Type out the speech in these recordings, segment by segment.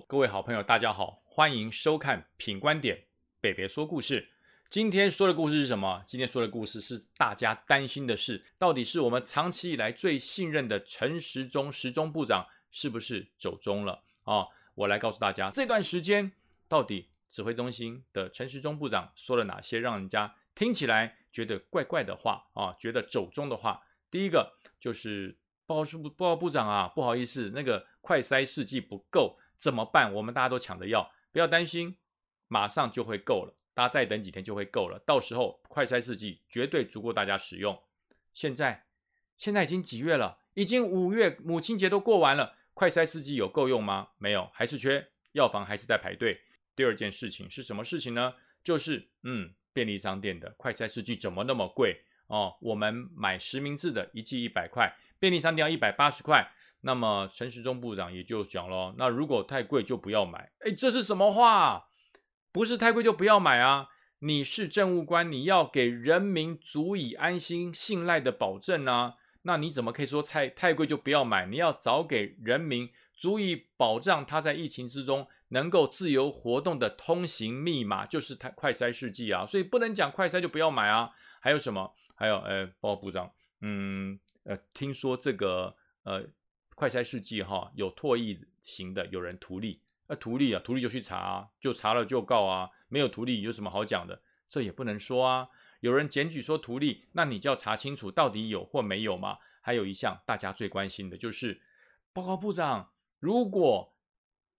各位好朋友，大家好，欢迎收看品观点，北北说故事。今天说的故事是什么？今天说的故事是大家担心的事，到底是我们长期以来最信任的陈时中时中部长是不是走中了啊？我来告诉大家，这段时间到底指挥中心的陈时中部长说了哪些让人家听起来觉得怪怪的话啊？觉得走中的话，第一个就是报告部报告部长啊，不好意思，那个快筛试剂不够。怎么办？我们大家都抢着要，不要担心，马上就会够了。大家再等几天就会够了，到时候快筛试剂绝对足够大家使用。现在，现在已经几月了？已经五月，母亲节都过完了，快筛试剂有够用吗？没有，还是缺，药房还是在排队。第二件事情是什么事情呢？就是嗯，便利商店的快筛试剂怎么那么贵哦？我们买实名制的一剂一百块，便利商店要一百八十块。那么陈时中部长也就讲了，那如果太贵就不要买。哎，这是什么话？不是太贵就不要买啊！你是政务官，你要给人民足以安心信赖的保证啊。那你怎么可以说太太贵就不要买？你要早给人民足以保障他在疫情之中能够自由活动的通行密码，就是太快筛试剂啊。所以不能讲快筛就不要买啊。还有什么？还有，呃，包部长，嗯，呃，听说这个，呃。快筛试剂哈有唾液型的，有人图利，那图利啊，图利就去查啊，就查了就告啊，没有图利有什么好讲的？这也不能说啊。有人检举说图利，那你就要查清楚到底有或没有嘛。还有一项大家最关心的就是，报告部长，如果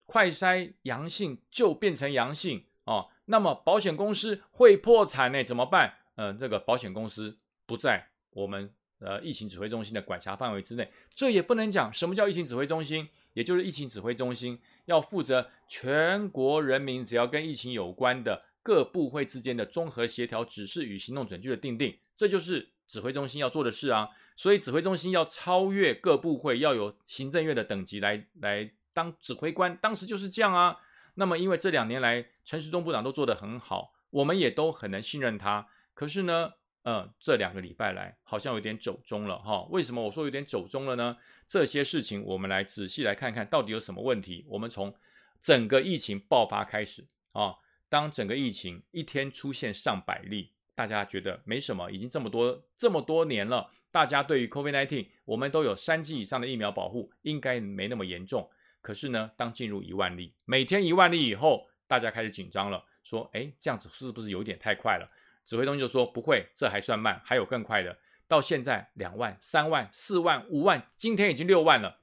快筛阳性就变成阳性哦，那么保险公司会破产呢？怎么办？嗯，这个保险公司不在我们。呃，疫情指挥中心的管辖范围之内，这也不能讲什么叫疫情指挥中心，也就是疫情指挥中心要负责全国人民只要跟疫情有关的各部会之间的综合协调指示与行动准据的定定，这就是指挥中心要做的事啊。所以指挥中心要超越各部会，要有行政院的等级来来当指挥官，当时就是这样啊。那么因为这两年来陈时中部长都做得很好，我们也都很能信任他，可是呢？嗯，这两个礼拜来好像有点走中了哈。为什么我说有点走中了呢？这些事情我们来仔细来看看到底有什么问题。我们从整个疫情爆发开始啊，当整个疫情一天出现上百例，大家觉得没什么，已经这么多这么多年了，大家对于 COVID-19 我们都有三剂以上的疫苗保护，应该没那么严重。可是呢，当进入一万例，每天一万例以后，大家开始紧张了，说，哎，这样子是不是有点太快了？指挥中心就说不会，这还算慢，还有更快的。到现在两万、三万、四万、五万，今天已经六万了。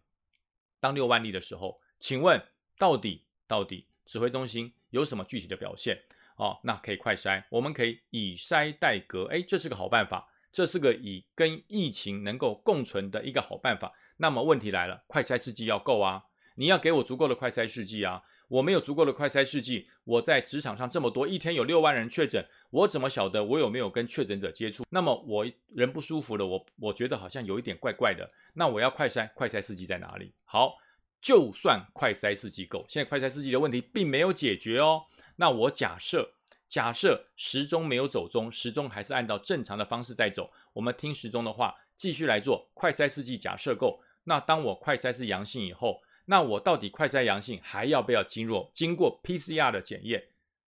当六万例的时候，请问到底到底指挥中心有什么具体的表现？哦，那可以快筛，我们可以以筛代隔，哎，这是个好办法，这是个以跟疫情能够共存的一个好办法。那么问题来了，快筛试剂要够啊，你要给我足够的快筛试剂啊。我没有足够的快筛试剂，我在职场上这么多，一天有六万人确诊，我怎么晓得我有没有跟确诊者接触？那么我人不舒服了，我我觉得好像有一点怪怪的，那我要快筛，快筛试剂在哪里？好，就算快筛试剂够，现在快筛试剂的问题并没有解决哦。那我假设，假设时钟没有走钟，时钟还是按照正常的方式在走，我们听时钟的话，继续来做快筛试剂。假设够，那当我快筛是阳性以后。那我到底快筛阳性还要不要经过经过 PCR 的检验？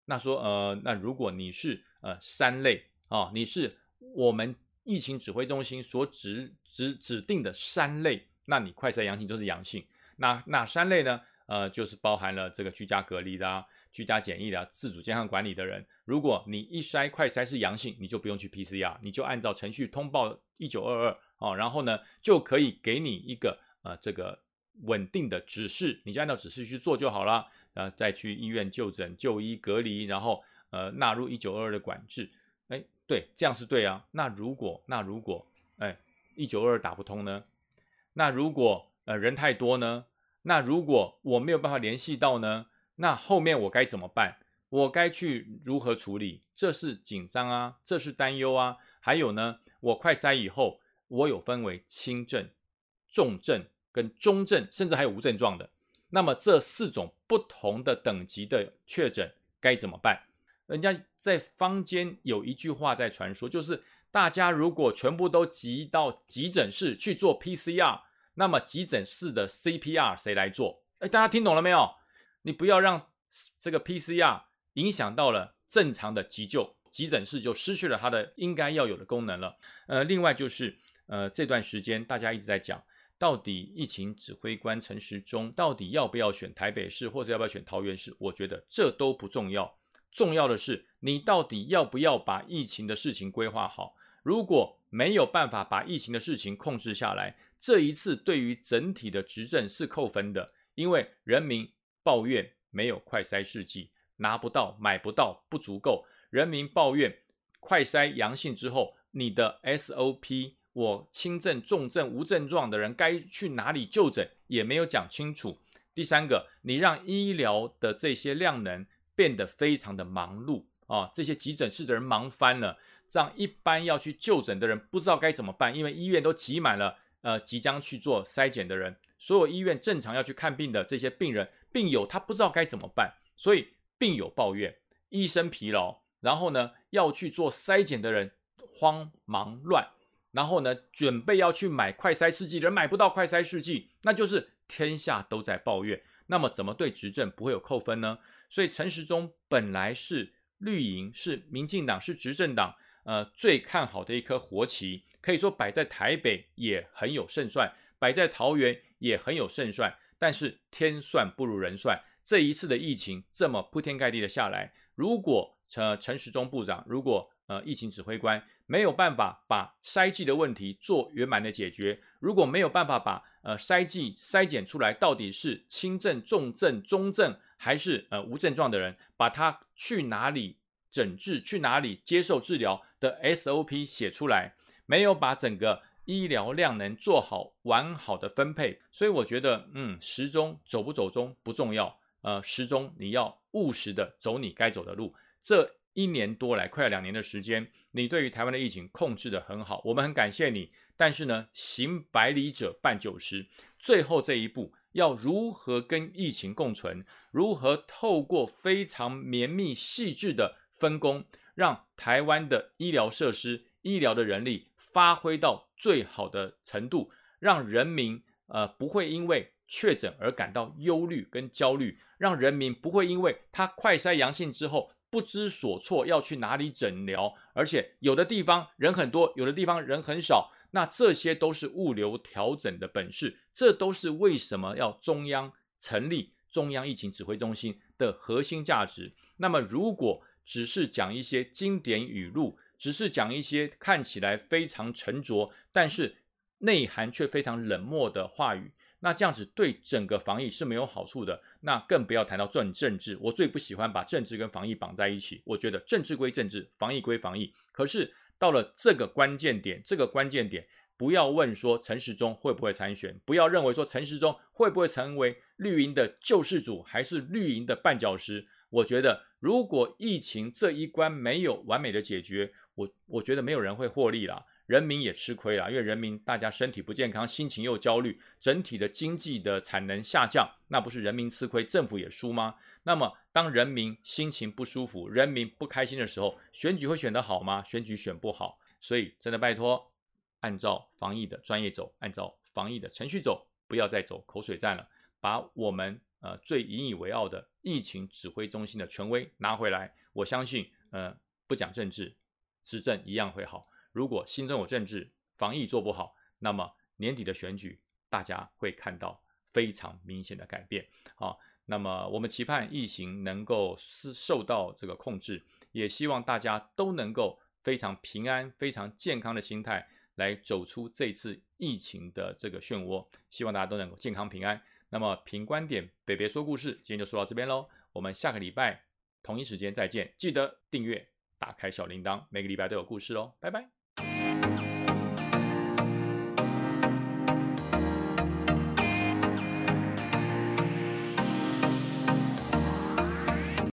那说呃，那如果你是呃三类啊，你是我们疫情指挥中心所指指指定的三类，那你快筛阳性就是阳性。那哪三类呢？呃，就是包含了这个居家隔离的、居家检疫的、自主健康管理的人。如果你一筛快筛是阳性，你就不用去 PCR，你就按照程序通报一九二二哦，然后呢就可以给你一个呃这个。稳定的指示，你就按照指示去做就好了。呃，再去医院就诊、就医、隔离，然后呃纳入一九二二的管制。哎，对，这样是对啊。那如果那如果哎一九二二打不通呢？那如果呃人太多呢？那如果我没有办法联系到呢？那后面我该怎么办？我该去如何处理？这是紧张啊，这是担忧啊。还有呢，我快筛以后，我有分为轻症、重症。跟中症，甚至还有无症状的，那么这四种不同的等级的确诊该怎么办？人家在坊间有一句话在传说，就是大家如果全部都急到急诊室去做 PCR，那么急诊室的 CPR 谁来做？哎，大家听懂了没有？你不要让这个 PCR 影响到了正常的急救，急诊室就失去了它的应该要有的功能了。呃，另外就是呃这段时间大家一直在讲，到底疫情指挥官陈时中到底要不要选台北市或者要不要选桃园市？我觉得这都不重要，重要的是你到底要不要把疫情的事情规划好。如果没有办法把疫情的事情控制下来，这一次对于整体的执政是扣分的，因为人民抱怨没有快筛试剂，拿不到、买不到、不足够。人民抱怨快筛阳性之后，你的 SOP，我轻症、重症、无症状的人该去哪里就诊也没有讲清楚。第三个，你让医疗的这些量能变得非常的忙碌啊，这些急诊室的人忙翻了，让一般要去就诊的人不知道该怎么办，因为医院都挤满了。呃，即将去做筛检的人，所有医院正常要去看病的这些病人、病友，他不知道该怎么办，所以病友抱怨，医生疲劳，然后呢，要去做筛检的人慌忙乱，然后呢，准备要去买快筛试剂人买不到快筛试剂，那就是天下都在抱怨。那么怎么对执政不会有扣分呢？所以陈时中本来是绿营，是民进党，是执政党，呃，最看好的一颗活棋。可以说摆在台北也很有胜算，摆在桃园也很有胜算，但是天算不如人算，这一次的疫情这么铺天盖地的下来，如果呃陈时中部长，如果呃疫情指挥官没有办法把筛剂的问题做圆满的解决，如果没有办法把呃筛剂筛检出来到底是轻症、重症、中症还是呃无症状的人，把他去哪里诊治、去哪里接受治疗的 SOP 写出来。没有把整个医疗量能做好完好的分配，所以我觉得，嗯，时钟走不走钟不重要，呃，时钟你要务实的走你该走的路。这一年多来，快要两年的时间，你对于台湾的疫情控制的很好，我们很感谢你。但是呢，行百里者半九十，最后这一步要如何跟疫情共存？如何透过非常绵密细致的分工，让台湾的医疗设施、医疗的人力？发挥到最好的程度，让人民呃不会因为确诊而感到忧虑跟焦虑，让人民不会因为他快筛阳性之后不知所措要去哪里诊疗，而且有的地方人很多，有的地方人很少，那这些都是物流调整的本事，这都是为什么要中央成立中央疫情指挥中心的核心价值。那么如果只是讲一些经典语录，只是讲一些看起来非常沉着，但是内涵却非常冷漠的话语，那这样子对整个防疫是没有好处的。那更不要谈到政政治，我最不喜欢把政治跟防疫绑在一起。我觉得政治归政治，防疫归防疫。可是到了这个关键点，这个关键点，不要问说陈时中会不会参选，不要认为说陈时中会不会成为绿营的救世主，还是绿营的绊脚石。我觉得如果疫情这一关没有完美的解决，我我觉得没有人会获利了，人民也吃亏啦，因为人民大家身体不健康，心情又焦虑，整体的经济的产能下降，那不是人民吃亏，政府也输吗？那么当人民心情不舒服，人民不开心的时候，选举会选得好吗？选举选不好，所以真的拜托，按照防疫的专业走，按照防疫的程序走，不要再走口水战了，把我们呃最引以为傲的疫情指挥中心的权威拿回来。我相信，呃，不讲政治。执政一样会好。如果新中有政治防疫做不好，那么年底的选举大家会看到非常明显的改变。好，那么我们期盼疫情能够是受到这个控制，也希望大家都能够非常平安、非常健康的心态来走出这次疫情的这个漩涡。希望大家都能够健康平安。那么凭观点北北说故事，今天就说到这边喽。我们下个礼拜同一时间再见，记得订阅。打开小铃铛，每个礼拜都有故事哦，拜拜。